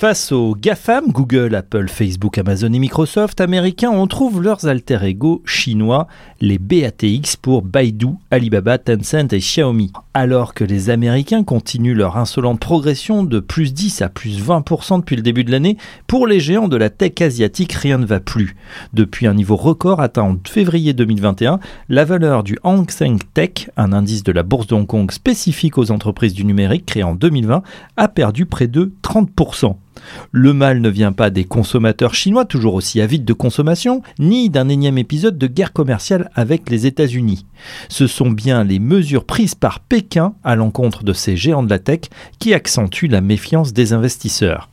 Face aux GAFAM, Google, Apple, Facebook, Amazon et Microsoft américains, on trouve leurs alter ego chinois, les BATX pour Baidu, Alibaba, Tencent et Xiaomi. Alors que les Américains continuent leur insolente progression de plus 10 à plus 20% depuis le début de l'année, pour les géants de la tech asiatique, rien ne va plus. Depuis un niveau record atteint en février 2021, la valeur du Hang Seng Tech, un indice de la bourse de Hong Kong spécifique aux entreprises du numérique créé en 2020, a perdu près de 30%. Le mal ne vient pas des consommateurs chinois, toujours aussi avides de consommation, ni d'un énième épisode de guerre commerciale avec les États-Unis. Ce sont bien les mesures prises par Pékin à l'encontre de ces géants de la tech qui accentuent la méfiance des investisseurs.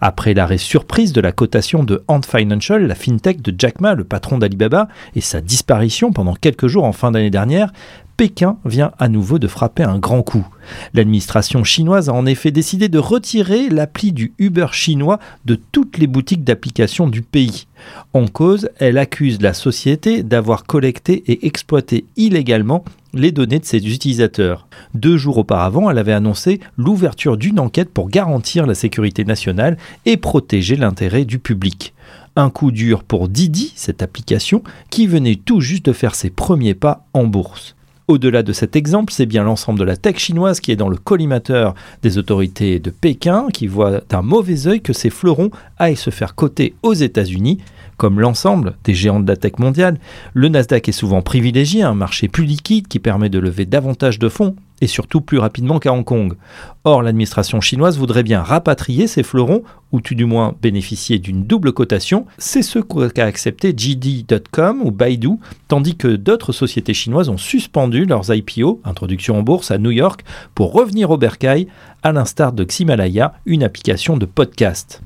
Après l'arrêt surprise de la cotation de Ant Financial, la fintech de Jack Ma, le patron d'Alibaba, et sa disparition pendant quelques jours en fin d'année dernière, Pékin vient à nouveau de frapper un grand coup. L'administration chinoise a en effet décidé de retirer l'appli du Uber chinois de toutes les boutiques d'applications du pays. En cause, elle accuse la société d'avoir collecté et exploité illégalement les données de ses utilisateurs. Deux jours auparavant, elle avait annoncé l'ouverture d'une enquête pour garantir la sécurité nationale et protéger l'intérêt du public. Un coup dur pour Didi, cette application, qui venait tout juste de faire ses premiers pas en bourse. Au-delà de cet exemple, c'est bien l'ensemble de la tech chinoise qui est dans le collimateur des autorités de Pékin, qui voit d'un mauvais œil que ces fleurons aillent se faire coter aux États-Unis comme l'ensemble des géants de la tech mondiale, le Nasdaq est souvent privilégié, un marché plus liquide qui permet de lever davantage de fonds et surtout plus rapidement qu'à Hong Kong. Or, l'administration chinoise voudrait bien rapatrier ces fleurons, ou tout du moins bénéficier d'une double cotation. C'est ce qu'a accepté JD.com ou Baidu, tandis que d'autres sociétés chinoises ont suspendu leurs IPO, introduction en bourse à New York, pour revenir au bercail, à l'instar de Ximalaya, une application de podcast.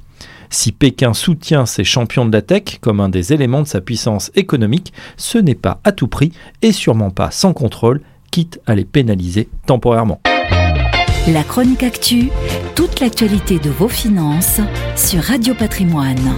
Si Pékin soutient ses champions de la tech comme un des éléments de sa puissance économique, ce n'est pas à tout prix et sûrement pas sans contrôle, quitte à les pénaliser temporairement. La chronique actu, toute l'actualité de vos finances sur Radio Patrimoine.